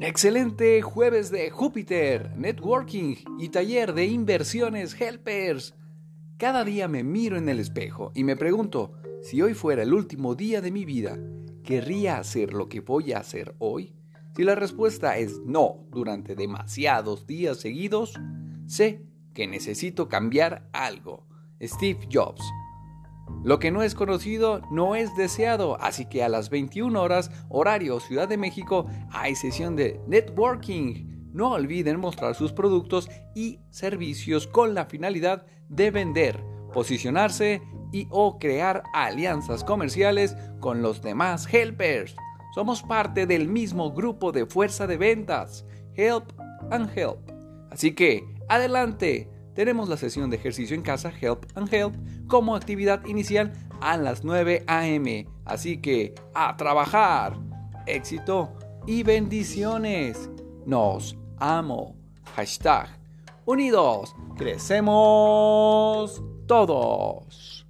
Excelente jueves de Júpiter, networking y taller de inversiones helpers. Cada día me miro en el espejo y me pregunto, si hoy fuera el último día de mi vida, ¿querría hacer lo que voy a hacer hoy? Si la respuesta es no durante demasiados días seguidos, sé que necesito cambiar algo. Steve Jobs. Lo que no es conocido no es deseado, así que a las 21 horas, horario Ciudad de México, hay sesión de networking. No olviden mostrar sus productos y servicios con la finalidad de vender, posicionarse y o crear alianzas comerciales con los demás helpers. Somos parte del mismo grupo de fuerza de ventas, Help and Help. Así que, adelante, tenemos la sesión de ejercicio en casa Help and Help como actividad inicial a las 9 a.m. Así que a trabajar. Éxito y bendiciones. Nos amo. Hashtag Unidos. Crecemos todos.